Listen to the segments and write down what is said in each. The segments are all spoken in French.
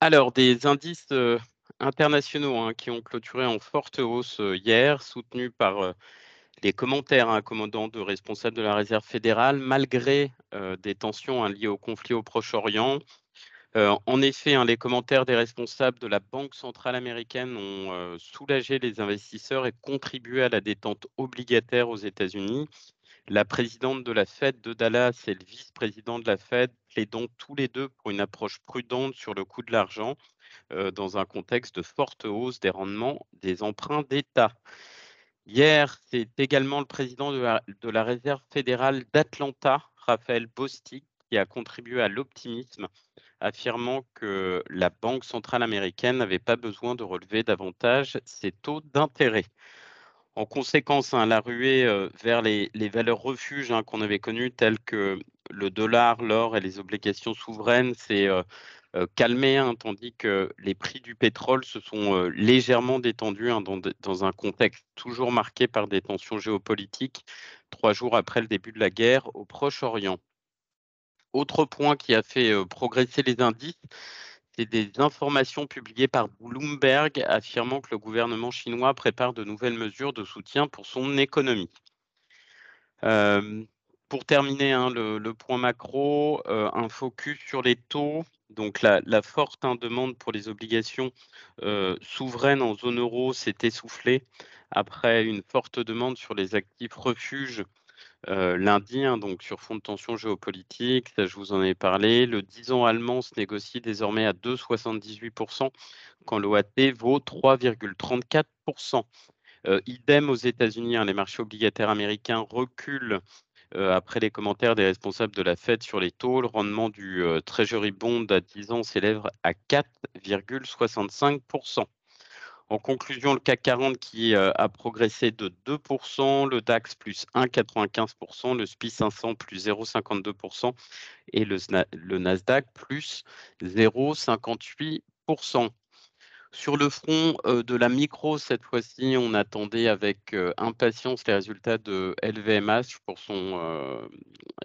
Alors, des indices internationaux hein, qui ont clôturé en forte hausse hier, soutenus par les commentaires hein, commandants de responsables de la Réserve fédérale, malgré des tensions hein, liées au conflit au Proche-Orient. en effet, les commentaires des responsables de la Banque centrale américaine ont soulagé les investisseurs et contribué à la détente obligataire aux États-Unis. La présidente de la Fed de Dallas et le vice-président de la Fed plaident tous les deux pour une approche prudente sur le coût de l'argent euh, dans un contexte de forte hausse des rendements des emprunts d'État. Hier, c'est également le président de la, Réserve fédérale d'Atlanta, Raphaël Bostic, qui a contribué à l'optimisme, affirmant que la Banque centrale américaine n'avait pas besoin de relever davantage ses taux d'intérêt. En conséquence, hein, la ruée euh, vers les, valeurs refuges hein, qu'on avait connues, telles que le dollar, l'or et les obligations souveraines, s'est euh, euh, calmée, hein, tandis que les prix du pétrole se sont légèrement détendus dans, dans, un contexte toujours marqué par des tensions géopolitiques, trois jours après le début de la guerre au Proche-Orient. Autre point qui a fait progresser les indices, des informations publiées par Bloomberg affirmant que le gouvernement chinois prépare de nouvelles mesures de soutien pour son économie. Euh, pour terminer, hein, le, point macro, euh, un focus sur les taux. Donc la, forte hein, demande pour les obligations euh, souveraines en zone euro s'est essoufflée après une forte demande sur les actifs refuges lundi, hein, donc sur fond de tension géopolitique, je vous en ai parlé. Le 10 ans allemand se négocie désormais à 2,78% quand l'OAT vaut 3,34%. Euh, idem aux États-Unis, hein, les marchés obligataires américains reculent après les commentaires des responsables de la Fed sur les taux. Le rendement du Treasury Bond à 10 ans s'élève à 4,65%. En conclusion, le CAC 40 qui euh, a progressé de 2%, le DAX plus 1,95%, le SPI 500 plus 0,52% et le, Nasdaq plus 0,58%. Sur le front euh, de la micro, cette fois-ci, on attendait avec euh, impatience les résultats de LVMH pour son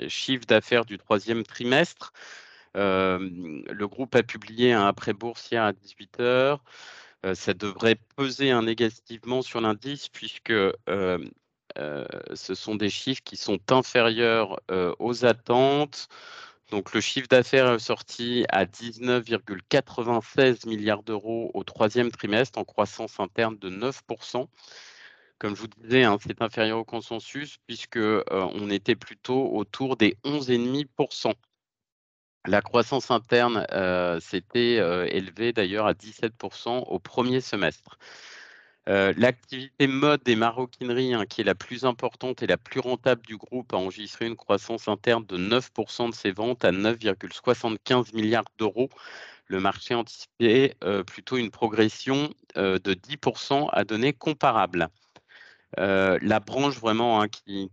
chiffre d'affaires du troisième trimestre. le groupe a publié un après boursier à 18 heures. Euh, ça devrait peser négativement sur l'indice puisque euh, euh, ce sont des chiffres qui sont inférieurs aux attentes. Donc le chiffre d'affaires est sorti à 19,96 milliards d'euros au troisième trimestre en croissance interne de 9%. Comme je vous disais, hein, c'est inférieur au consensus puisque on était plutôt autour des 11,5%. La croissance interne euh, s'était euh, élevée d'ailleurs à 17% au premier semestre. Euh, l'activité mode des maroquineries, hein, qui est la plus importante et la plus rentable du groupe, a enregistré une croissance interne de 9% de ses ventes à 9,75 milliards d'euros. Le marché anticipait plutôt une progression de 10% à données comparables. La branche vraiment hein, qui,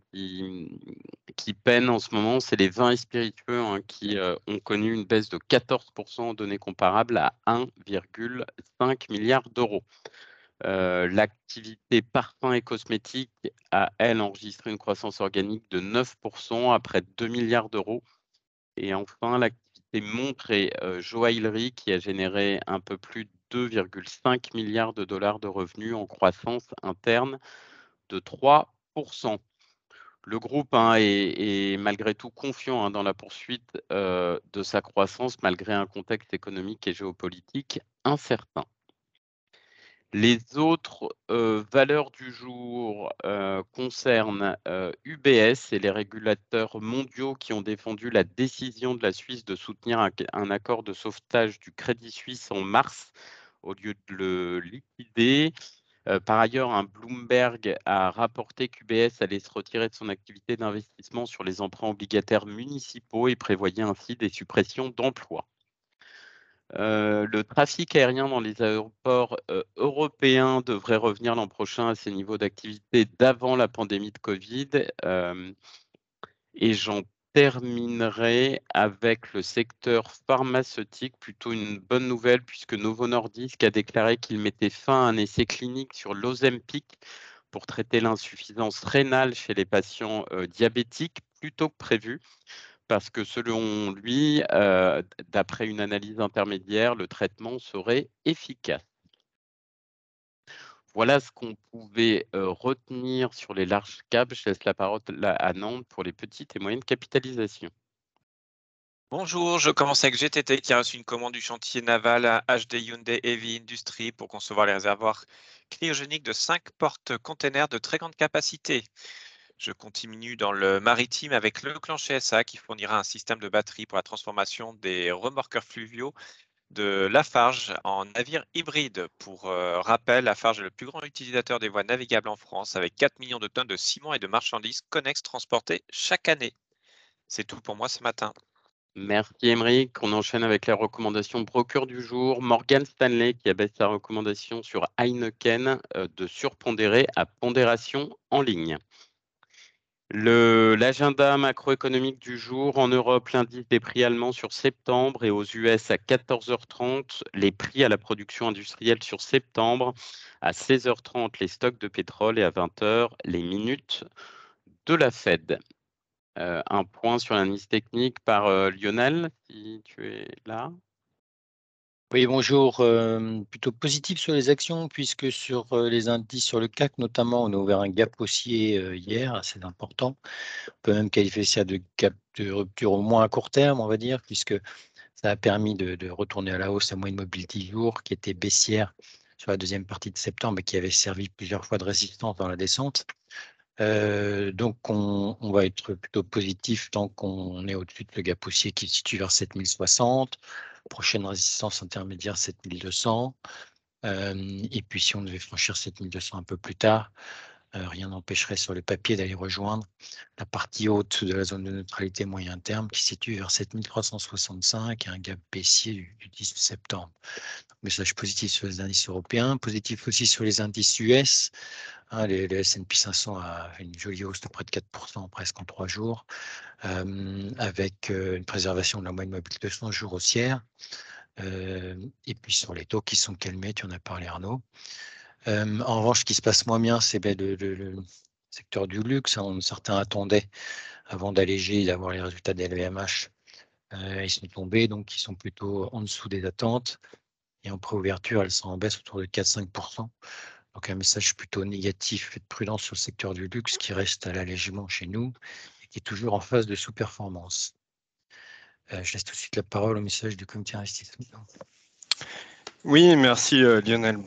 peine en ce moment, c'est les vins et spiritueux hein, qui euh, ont connu une baisse de 14% en données comparables à 1,5 milliard d'euros. Euh, l'activité parfum et cosmétiques a, elle, enregistré une croissance organique de 9% à près de 2 milliards d'euros. Et enfin, l'activité montre et joaillerie qui a généré un peu plus de 2,5 milliards de dollars de revenus en croissance interne de 3%. Le groupe hein, est, malgré tout confiant hein, dans la poursuite euh, de sa croissance malgré un contexte économique et géopolitique incertain. Les autres euh, valeurs du jour euh, concernent UBS et les régulateurs mondiaux qui ont défendu la décision de la Suisse de soutenir un accord de sauvetage du Crédit Suisse en mars au lieu de le liquider. Par ailleurs, un Bloomberg a rapporté qu'UBS allait se retirer de son activité d'investissement sur les emprunts obligataires municipaux et prévoyait ainsi des suppressions d'emplois. Le trafic aérien dans les aéroports européens devrait revenir l'an prochain à ses niveaux d'activité d'avant la pandémie de Covid. et j'en terminerai avec le secteur pharmaceutique, plutôt une bonne nouvelle puisque Novo Nordisk a déclaré qu'il mettait fin à un essai clinique sur l'Ozempic pour traiter l'insuffisance rénale chez les patients euh, diabétiques plutôt que prévu. parce que selon lui, euh, d'après une analyse intermédiaire, le traitement serait efficace. Voilà ce qu'on pouvait retenir sur les larges caps. Je laisse la parole à Nantes pour les petites et moyennes capitalisations. Bonjour, je commence avec GTT qui a reçu une commande du chantier naval à HD Hyundai Heavy Industry pour concevoir les réservoirs cryogéniques de 5 portes-containers de très grande capacité. Je continue dans le maritime avec le clan SA qui fournira un système de batterie pour la transformation des remorqueurs fluviaux de Lafarge en navire hybride. Pour euh, rappel, Lafarge est le plus grand utilisateur des voies navigables en France avec 4 millions de tonnes de ciment et de marchandises connexes transportées chaque année. C'est tout pour moi ce matin. Merci Émeric. On enchaîne avec les recommandations broker du jour. Morgan Stanley qui abaisse sa recommandation sur Heineken euh, de surpondérer à pondération en ligne. L'agenda macroéconomique du jour en Europe, l'indice des prix allemands sur septembre et aux US à 14h30, les prix à la production industrielle sur septembre, à 16h30 les stocks de pétrole et à 20h les minutes de la Fed. Euh, un point sur l'indice technique par euh, Lionel, si tu es là. Oui, bonjour. Euh, plutôt positif sur les actions, puisque sur euh, les indices sur le CAC, notamment, on a ouvert un gap haussier euh, hier, assez important. On peut même qualifier ça de gap de rupture au moins à court terme, on va dire, puisque ça a permis de, retourner à la hausse la moyenne mobile 10 jours, qui était baissière sur la deuxième partie de septembre et qui avait servi plusieurs fois de résistance dans la descente. donc, on, on, va être plutôt positif tant qu'on est au-dessus de le gap haussier qui se situe vers 7060 prochaine résistance intermédiaire 7200. Euh, et puis si on devait franchir 7200 un peu plus tard, euh, rien n'empêcherait sur le papier d'aller rejoindre la partie haute de la zone de neutralité moyen terme qui se situe vers 7365 et un gap baissier du, 10 septembre. message positif sur les indices européens, positif aussi sur les indices US. Hein, les, S&P 500 a une jolie hausse de près de 4% presque en trois jours, euh, avec euh, une préservation de la moyenne mobile de 100 jours haussière. et puis sur les taux qui sont calmés, tu en as parlé Arnaud. Euh, en revanche, ce qui se passe moins bien, c'est ben, le, secteur du luxe. Hein. certains attendaient, avant d'alléger, d'avoir les résultats des LVMH. Euh, ils sont tombés, donc ils sont plutôt en dessous des attentes. Et en préouverture, elles sont en baisse autour de 4-5%. Donc un message plutôt négatif et de prudence sur le secteur du luxe qui reste à l'allègement chez nous et qui est toujours en phase de sous-performance. Euh, je laisse tout de suite la parole au message du comité investissement. Oui, merci Lionel.